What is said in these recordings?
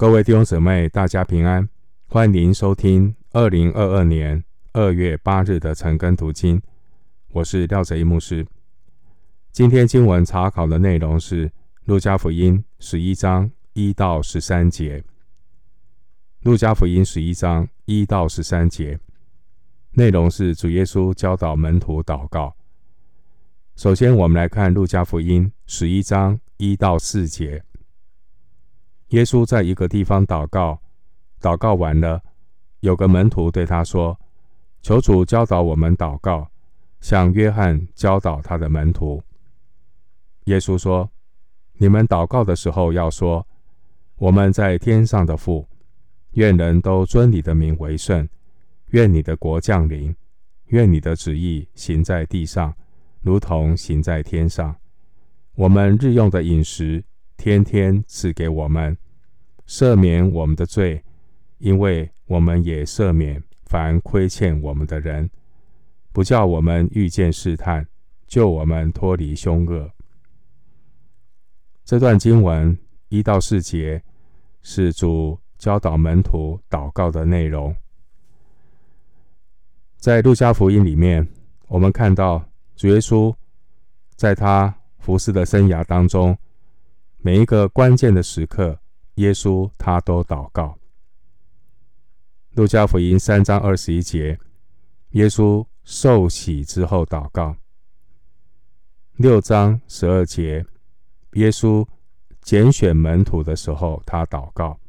各位弟兄姊妹，大家平安，欢迎收听二零二二年二月八日的晨更读经。我是廖哲一牧师。今天经文查考的内容是《路加福音》十一章一到十三节，《路加福音》十一章一到十三节内容是主耶稣教导门徒祷告。首先，我们来看《路加福音》十一章一到四节。耶稣在一个地方祷告，祷告完了，有个门徒对他说：“求主教导我们祷告，像约翰教导他的门徒。”耶稣说：“你们祷告的时候要说：我们在天上的父，愿人都尊你的名为圣，愿你的国降临，愿你的旨意行在地上，如同行在天上。我们日用的饮食。”天天赐给我们，赦免我们的罪，因为我们也赦免凡亏欠我们的人，不叫我们遇见试探，救我们脱离凶恶。这段经文一到四节是主教导门徒祷告的内容。在路加福音里面，我们看到主耶稣在他服侍的生涯当中。每一个关键的时刻，耶稣他都祷告。路加福音三章二十一节，耶稣受洗之后祷告；六章十二节，耶稣拣选门徒的时候他祷告；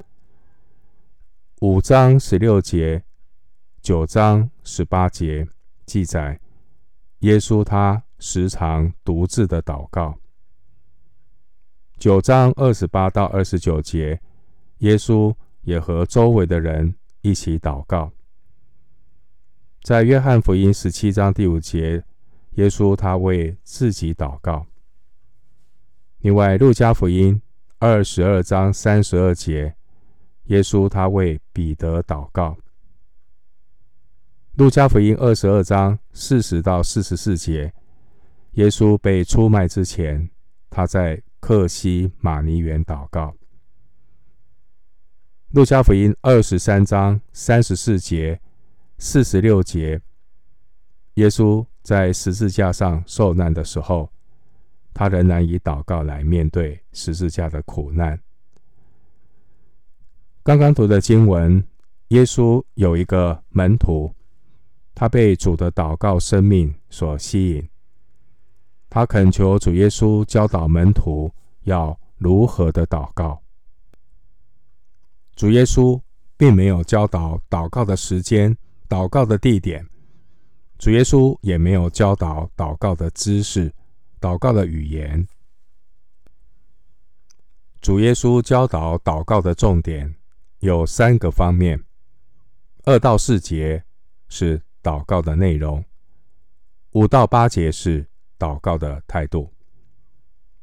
五章十六节、九章十八节记载，耶稣他时常独自的祷告。九章二十八到二十九节，耶稣也和周围的人一起祷告。在约翰福音十七章第五节，耶稣他为自己祷告。另外，路加福音二十二章三十二节，耶稣他为彼得祷告。路加福音二十二章四十到四十四节，耶稣被出卖之前，他在。克西马尼园祷告。路加福音二十三章三十四节、四十六节，耶稣在十字架上受难的时候，他仍然以祷告来面对十字架的苦难。刚刚读的经文，耶稣有一个门徒，他被主的祷告生命所吸引。他恳求主耶稣教导门徒要如何的祷告。主耶稣并没有教导祷告的时间、祷告的地点，主耶稣也没有教导祷告的姿势、祷告的语言。主耶稣教导祷告的重点有三个方面：二到四节是祷告的内容，五到八节是。祷告的态度，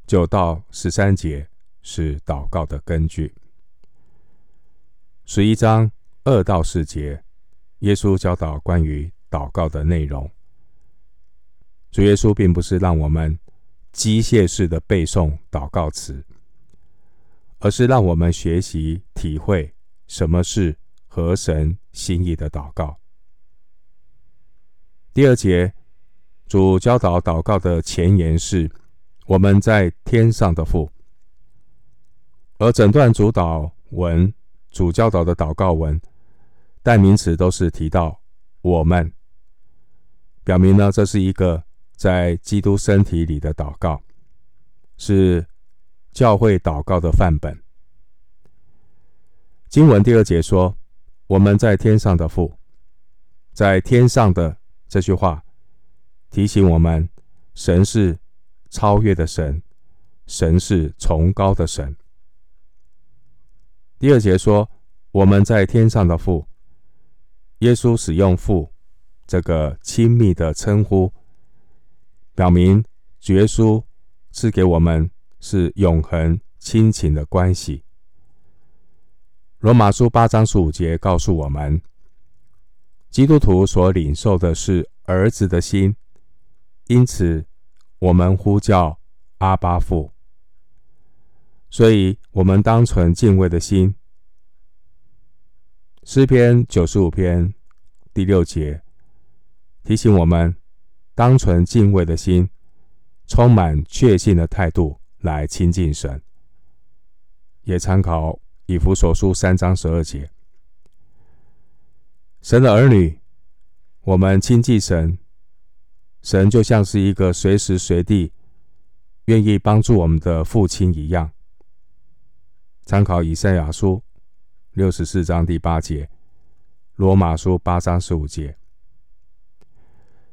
九到十三节是祷告的根据。十一章二到四节，耶稣教导关于祷告的内容。主耶稣并不是让我们机械式的背诵祷告词，而是让我们学习体会什么是合神心意的祷告。第二节。主教导祷告的前言是“我们在天上的父”，而整段主祷文、主教导的祷告文，代名词都是提到“我们”，表明呢，这是一个在基督身体里的祷告，是教会祷告的范本。经文第二节说：“我们在天上的父，在天上的”这句话。提醒我们，神是超越的神，神是崇高的神。第二节说，我们在天上的父，耶稣使用“父”这个亲密的称呼，表明主耶稣赐给我们是永恒亲情的关系。罗马书八章十五节告诉我们，基督徒所领受的是儿子的心。因此，我们呼叫阿巴父。所以，我们当存敬畏的心，诗篇九十五篇第六节提醒我们，当存敬畏的心，充满确信的态度来亲近神。也参考以弗所书三章十二节。神的儿女，我们亲近神，神就像是一个随时随地愿意帮助我们的父亲一样。参考以赛亚书六十四章第八节，罗马书八章十五节。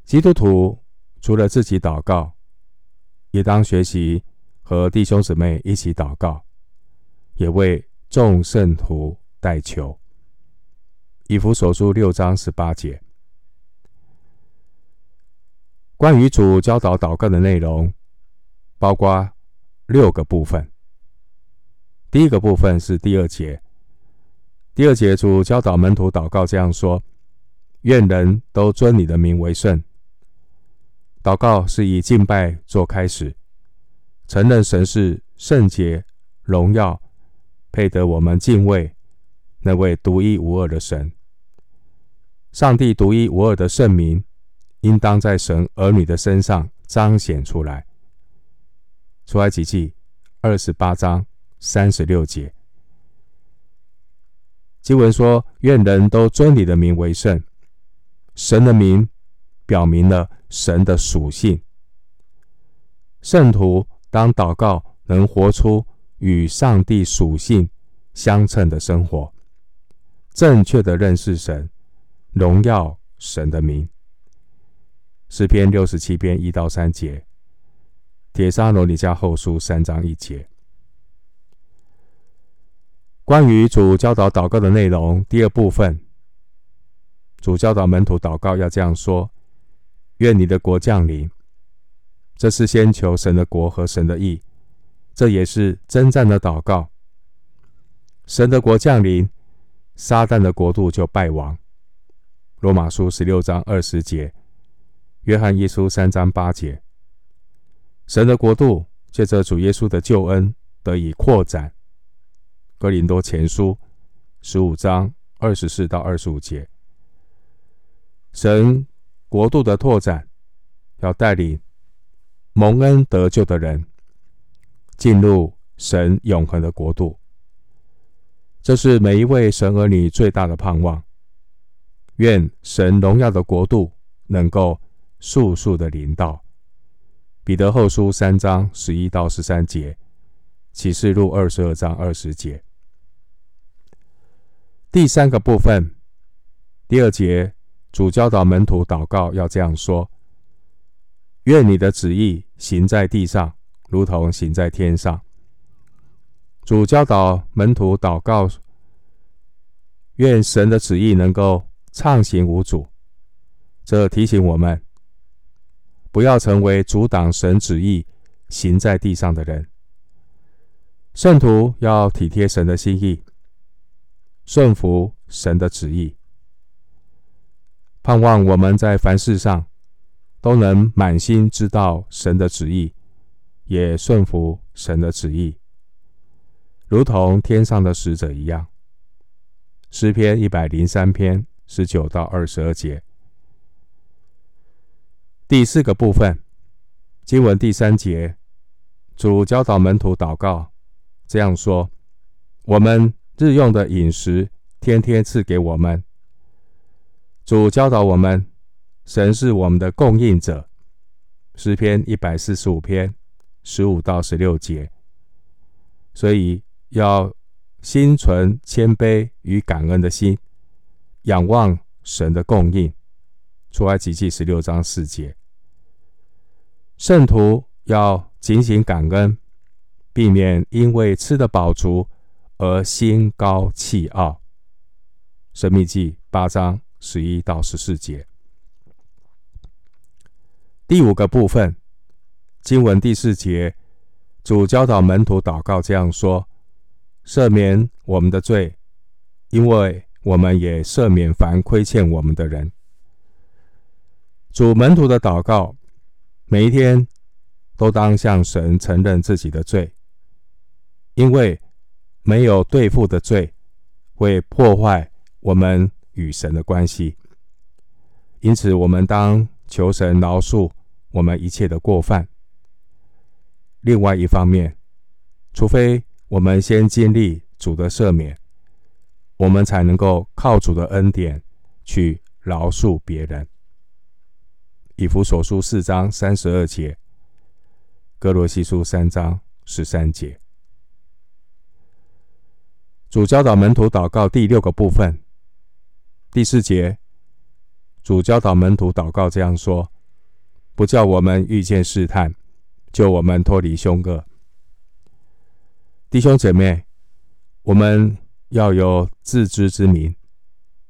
基督徒除了自己祷告，也当学习和弟兄姊妹一起祷告，也为众圣徒代求。以弗所书六章十八节。关于主教导祷告的内容，包括六个部分。第一个部分是第二节，第二节主教导门徒祷告这样说：“愿人都尊你的名为圣。”祷告是以敬拜做开始，承认神是圣洁、荣耀、配得我们敬畏那位独一无二的神。上帝独一无二的圣名，应当在神儿女的身上彰显出来。出埃及记二十八章。三十六节，经文说：“愿人都尊你的名为圣。”神的名表明了神的属性。圣徒当祷告，能活出与上帝属性相称的生活，正确的认识神，荣耀神的名。诗篇六十七篇一到三节，帖撒罗尼迦后书三章一节。关于主教导祷告的内容，第二部分，主教导门徒祷告要这样说：“愿你的国降临。”这是先求神的国和神的义，这也是征战的祷告。神的国降临，撒旦的国度就败亡。罗马书十六章二十节，约翰一书三章八节，神的国度借着主耶稣的救恩得以扩展。哥林多前书十五章二十四到二十五节，神国度的拓展，要带领蒙恩得救的人进入神永恒的国度。这是每一位神儿女最大的盼望。愿神荣耀的国度能够速速的临到。彼得后书三章十一到十三节，启示录二十二章二十节。第三个部分，第二节，主教导门徒祷告要这样说：“愿你的旨意行在地上，如同行在天上。”主教导门徒祷告，愿神的旨意能够畅行无阻。这提醒我们，不要成为阻挡神旨意行在地上的人。圣徒要体贴神的心意。顺服神的旨意，盼望我们在凡事上都能满心知道神的旨意，也顺服神的旨意，如同天上的使者一样。诗篇一百零三篇十九到二十二节。第四个部分，经文第三节，主教导门徒祷告，这样说：我们。日用的饮食，天天赐给我们。主教导我们，神是我们的供应者。诗篇一百四十五篇十五到十六节。所以要心存谦卑与感恩的心，仰望神的供应。出埃及记十六章四节。圣徒要警醒感恩，避免因为吃得饱足。而心高气傲。申命记八章十一到十四节。第五个部分，经文第四节，主教导门徒祷告这样说：赦免我们的罪，因为我们也赦免凡亏欠我们的人。主门徒的祷告，每一天都当向神承认自己的罪，因为。没有对付的罪，会破坏我们与神的关系。因此，我们当求神饶恕我们一切的过犯。另外一方面，除非我们先经历主的赦免，我们才能够靠主的恩典去饶恕别人。以弗所书四章三十二节，歌罗西书三章十三节。主教导门徒祷告第六个部分，第四节，主教导门徒祷告这样说：“不叫我们遇见试探，救我们脱离凶恶。”弟兄姐妹，我们要有自知之明，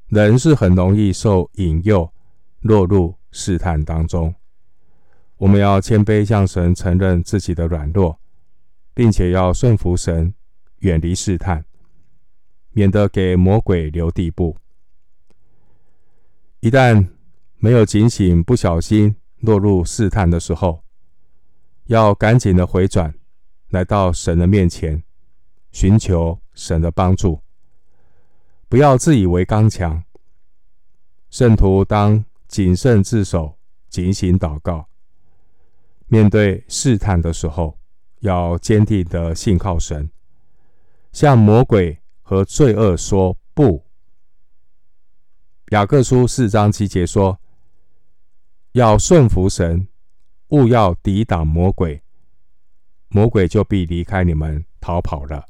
人是很容易受引诱，落入试探当中。我们要谦卑向神承认自己的软弱，并且要顺服神，远离试探。免得给魔鬼留地步。一旦没有警醒，不小心落入试探的时候，要赶紧的回转，来到神的面前，寻求神的帮助。不要自以为刚强。圣徒当谨慎自守，警醒祷告。面对试探的时候，要坚定的信靠神，向魔鬼。和罪恶说不。雅各书四章七节说：“要顺服神，勿要抵挡魔鬼，魔鬼就必离开你们逃跑了。”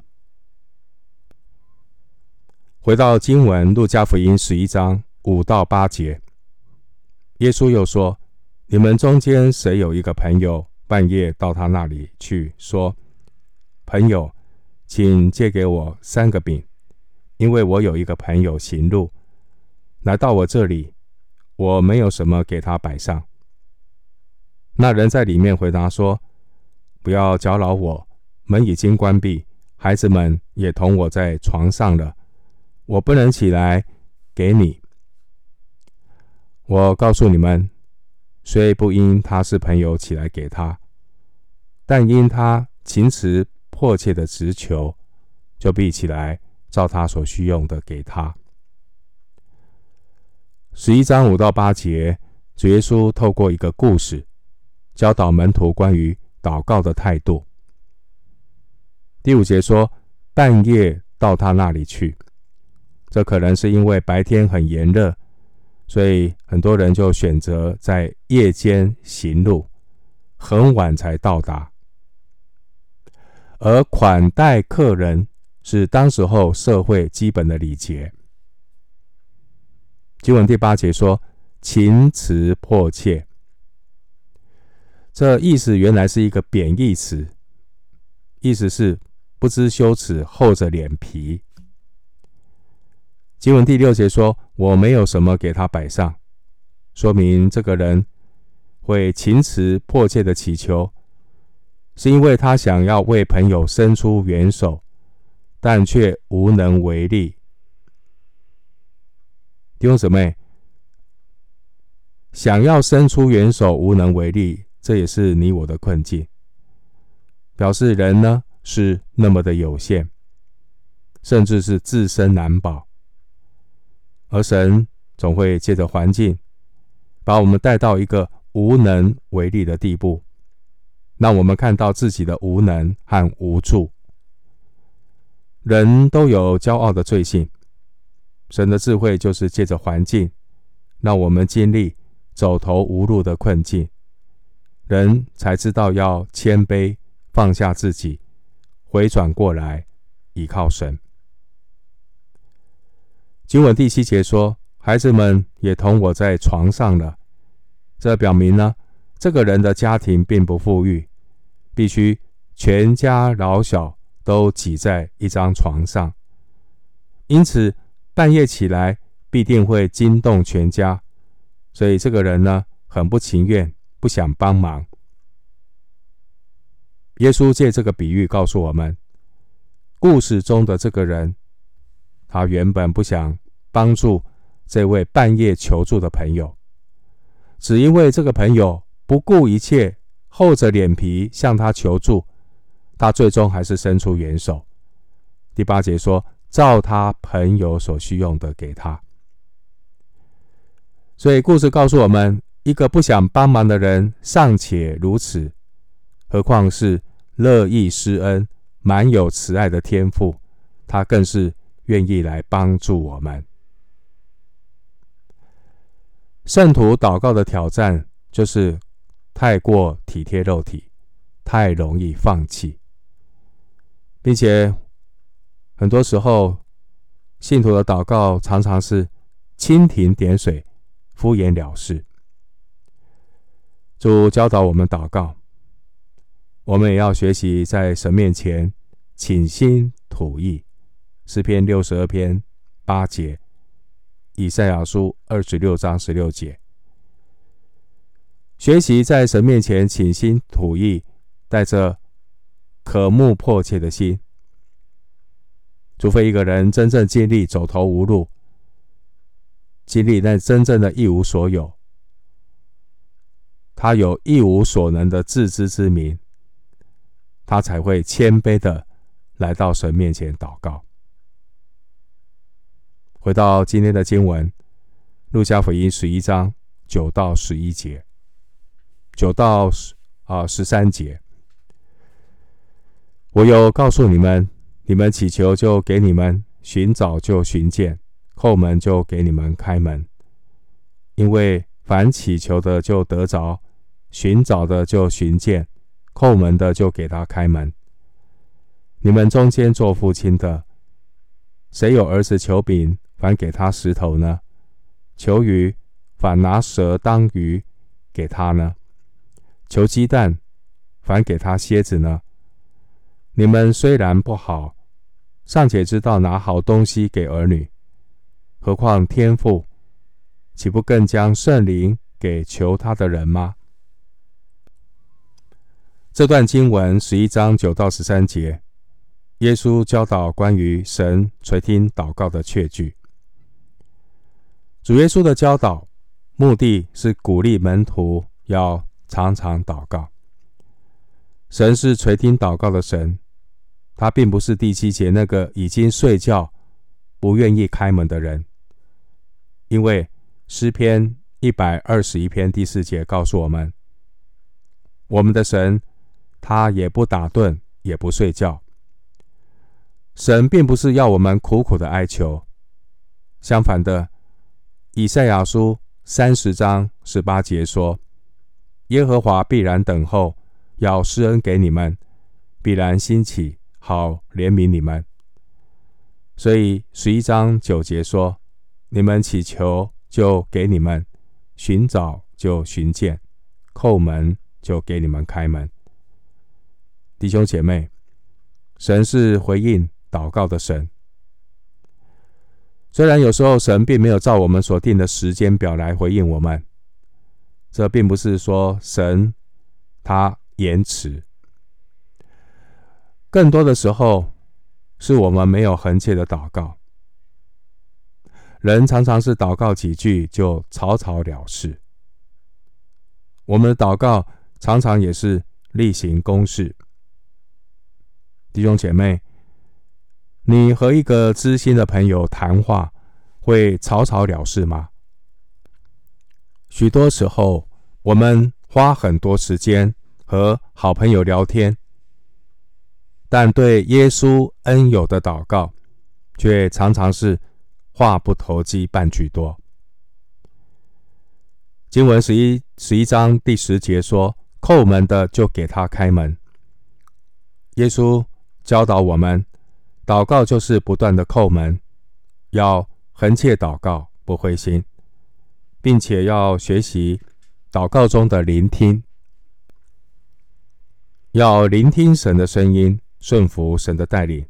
回到经文，路加福音十一章五到八节，耶稣又说：“你们中间谁有一个朋友，半夜到他那里去，说：‘朋友，’”请借给我三个饼，因为我有一个朋友行路来到我这里，我没有什么给他摆上。那人在里面回答说：“不要搅扰我，门已经关闭，孩子们也同我在床上了，我不能起来给你。我告诉你们，虽不因他是朋友起来给他，但因他情辞。”迫切的直求，就必起来，照他所需用的给他。十一章五到八节，主耶稣透过一个故事，教导门徒关于祷告的态度。第五节说，半夜到他那里去，这可能是因为白天很炎热，所以很多人就选择在夜间行路，很晚才到达。而款待客人是当时候社会基本的礼节。经文第八节说：“情辞迫切”，这意思原来是一个贬义词，意思是不知羞耻、厚着脸皮。经文第六节说：“我没有什么给他摆上”，说明这个人会情辞迫切的祈求。是因为他想要为朋友伸出援手，但却无能为力。弟兄姊妹，想要伸出援手，无能为力，这也是你我的困境。表示人呢是那么的有限，甚至是自身难保，而神总会借着环境，把我们带到一个无能为力的地步。让我们看到自己的无能和无助。人都有骄傲的罪性，神的智慧就是借着环境，让我们经历走投无路的困境，人才知道要谦卑，放下自己，回转过来，依靠神。经文第七节说：“孩子们也同我在床上了。”这表明呢，这个人的家庭并不富裕，必须全家老小都挤在一张床上，因此半夜起来必定会惊动全家，所以这个人呢，很不情愿，不想帮忙。耶稣借这个比喻告诉我们，故事中的这个人，他原本不想帮助这位半夜求助的朋友。只因为这个朋友不顾一切，厚着脸皮向他求助，他最终还是伸出援手。第八节说：“照他朋友所需用的给他。所以故事告诉我们，一个不想帮忙的人尚且如此，何况是乐意施恩、满有慈爱的天赋，他更是愿意来帮助我们。圣徒祷告的挑战就是太过体贴肉体，太容易放弃，并且很多时候，信徒的祷告常常是蜻蜓点水、敷衍了事。主教导我们祷告，我们也要学习在神面前倾心吐意。诗篇六十二篇八节。以赛亚书二十六章十六节，学习在神面前倾心吐意，带着渴慕迫切的心。除非一个人真正经历走投无路，经历那真正的一无所有，他有一无所能的自知之明，他才会谦卑的来到神面前祷告。回到今天的经文，《路加福音》十一章九到十一节，九到十啊十三节。我有告诉你们：你们祈求，就给你们；寻找，就寻见；叩门，就给你们开门。因为凡祈求的，就得着；寻找的，就寻见；叩门的，就给他开门。你们中间做父亲的，谁有儿子求饼？反给他石头呢？求鱼，反拿蛇当鱼给他呢？求鸡蛋，反给他蝎子呢？你们虽然不好，尚且知道拿好东西给儿女，何况天父，岂不更将圣灵给求他的人吗？这段经文十一章九到十三节，耶稣教导关于神垂听祷告的确据。主耶稣的教导目的是鼓励门徒要常常祷告。神是垂听祷告的神，他并不是第七节那个已经睡觉、不愿意开门的人。因为诗篇一百二十一篇第四节告诉我们，我们的神他也不打盹，也不睡觉。神并不是要我们苦苦的哀求，相反的。以赛亚书三十章十八节说：“耶和华必然等候，要施恩给你们；必然兴起，好怜悯你们。”所以十一章九节说：“你们祈求，就给你们；寻找，就寻见；叩门，就给你们开门。”弟兄姐妹，神是回应祷告的神。虽然有时候神并没有照我们所定的时间表来回应我们，这并不是说神他延迟，更多的时候是我们没有恒切的祷告。人常常是祷告几句就草草了事，我们的祷告常常也是例行公事。弟兄姐妹。你和一个知心的朋友谈话，会草草了事吗？许多时候，我们花很多时间和好朋友聊天，但对耶稣恩友的祷告，却常常是话不投机半句多。经文十一十一章第十节说：“叩门的就给他开门。”耶稣教导我们。祷告就是不断的叩门，要恒切祷告，不灰心，并且要学习祷告中的聆听，要聆听神的声音，顺服神的带领，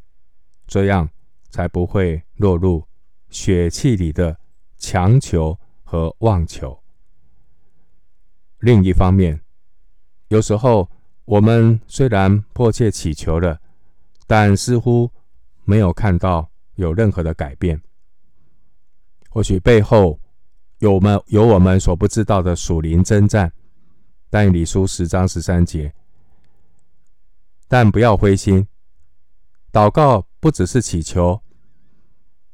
这样才不会落入血气里的强求和妄求。另一方面，有时候我们虽然迫切祈求了，但似乎没有看到有任何的改变，或许背后有我们有我们所不知道的属灵征战。但以理书十章十三节，但不要灰心，祷告不只是祈求，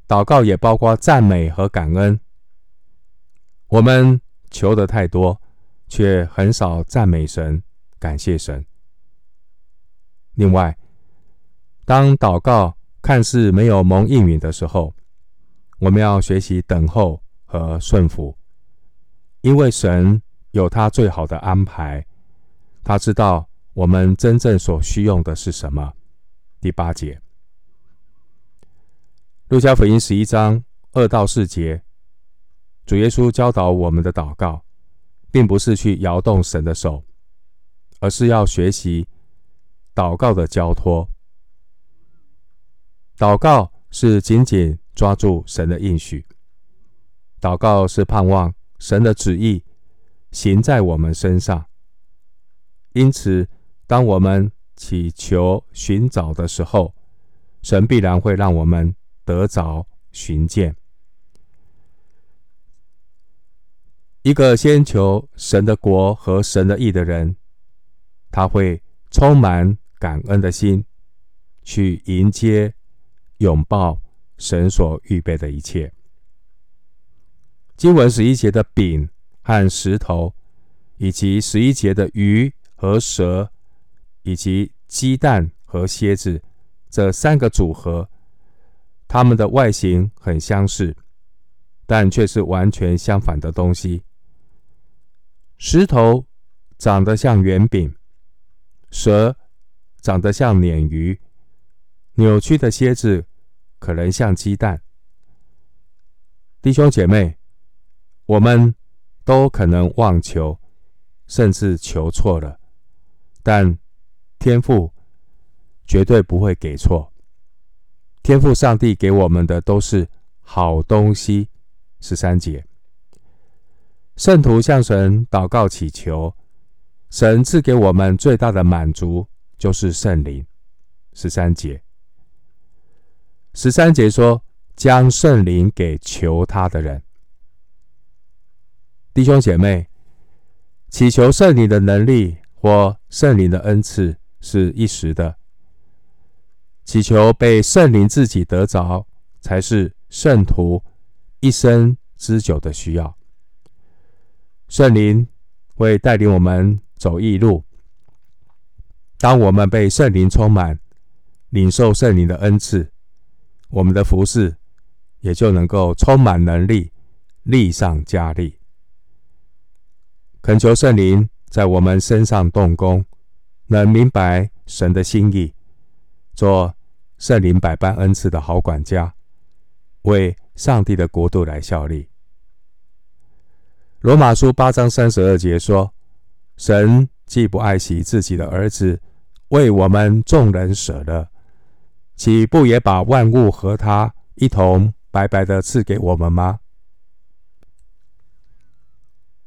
祷告也包括赞美和感恩。我们求的太多，却很少赞美神、感谢神。另外，当祷告看似没有蒙应允的时候，我们要学习等候和顺服，因为神有他最好的安排，他知道我们真正所需用的是什么。第八节，路加福音十一章二到四节，主耶稣教导我们的祷告，并不是去摇动神的手，而是要学习。祷告的交托，祷告是紧紧抓住神的应许，祷告是盼望神的旨意行在我们身上。因此，当我们祈求、寻找的时候，神必然会让我们得着寻见。一个先求神的国和神的义的人，他会充满。感恩的心，去迎接、拥抱神所预备的一切。经文十一节的饼和石头，以及十一节的鱼和蛇，以及鸡蛋和蝎子这三个组合，它们的外形很相似，但却是完全相反的东西。石头长得像圆饼，蛇。长得像鲶鱼，扭曲的蝎子可能像鸡蛋。弟兄姐妹，我们都可能妄求，甚至求错了，但天赋绝对不会给错。天赋上帝给我们的都是好东西。十三节，圣徒向神祷告祈求，神赐给我们最大的满足。就是圣灵，十三节。十三节说，将圣灵给求他的人。弟兄姐妹，祈求圣灵的能力或圣灵的恩赐是一时的，祈求被圣灵自己得着，才是圣徒一生之久的需要。圣灵会带领我们走义路。当我们被圣灵充满，领受圣灵的恩赐，我们的服饰也就能够充满能力，力上加力。恳求圣灵在我们身上动工，能明白神的心意，做圣灵百般恩赐的好管家，为上帝的国度来效力。罗马书八章三十二节说：“神既不爱惜自己的儿子。”为我们众人舍了，岂不也把万物和他一同白白的赐给我们吗？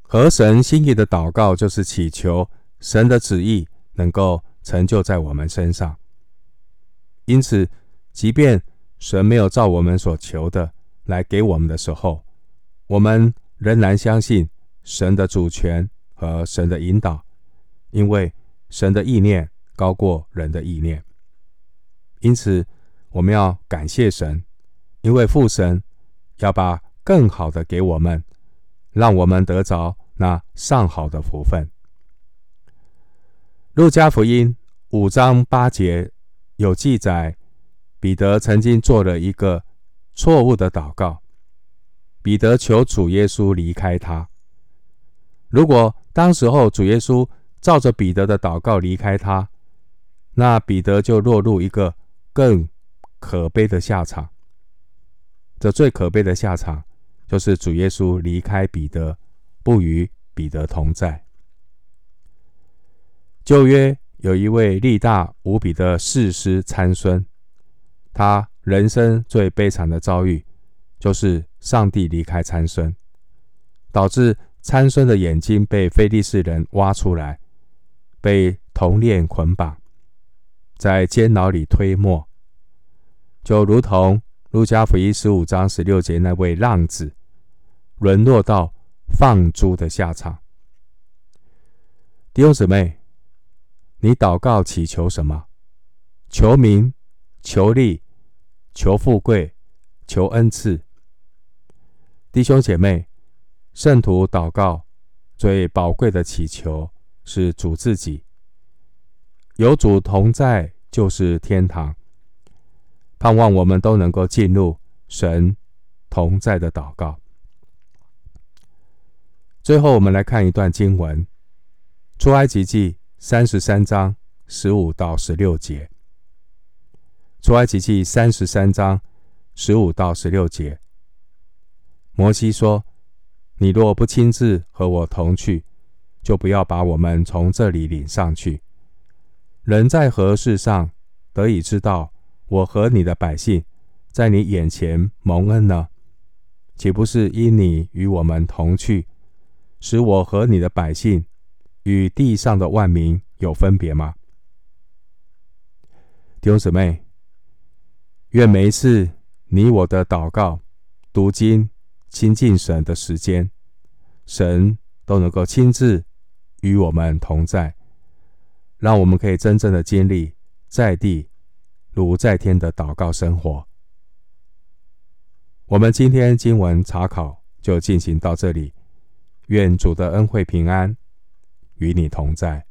和神心意的祷告，就是祈求神的旨意能够成就在我们身上。因此，即便神没有照我们所求的来给我们的时候，我们仍然相信神的主权和神的引导，因为神的意念。高过人的意念，因此我们要感谢神，因为父神要把更好的给我们，让我们得着那上好的福分。路加福音五章八节有记载，彼得曾经做了一个错误的祷告，彼得求主耶稣离开他。如果当时候主耶稣照着彼得的祷告离开他，那彼得就落入一个更可悲的下场。这最可悲的下场，就是主耶稣离开彼得，不与彼得同在。旧约有一位力大无比的士师参孙，他人生最悲惨的遭遇，就是上帝离开参孙，导致参孙的眼睛被非利士人挖出来，被铜链捆绑。在监牢里推磨，就如同路加福音十五章十六节那位浪子，沦落到放猪的下场。弟兄姊妹，你祷告祈求什么？求名、求利、求富贵、求恩赐。弟兄姐妹，圣徒祷告最宝贵的祈求是主自己，有主同在就是天堂。盼望我们都能够进入神同在的祷告。最后，我们来看一段经文，《出埃及记》三十三章十五到十六节，《出埃及记》三十三章十五到十六节。摩西说：“你若不亲自和我同去，就不要把我们从这里领上去。人在何事上得以知道？”我和你的百姓在你眼前蒙恩呢，岂不是因你与我们同去，使我和你的百姓与地上的万民有分别吗？弟兄姊妹，愿每一次你我的祷告、读经、亲近神的时间，神都能够亲自与我们同在，让我们可以真正的经历在地。如在天的祷告生活，我们今天经文查考就进行到这里。愿主的恩惠平安与你同在。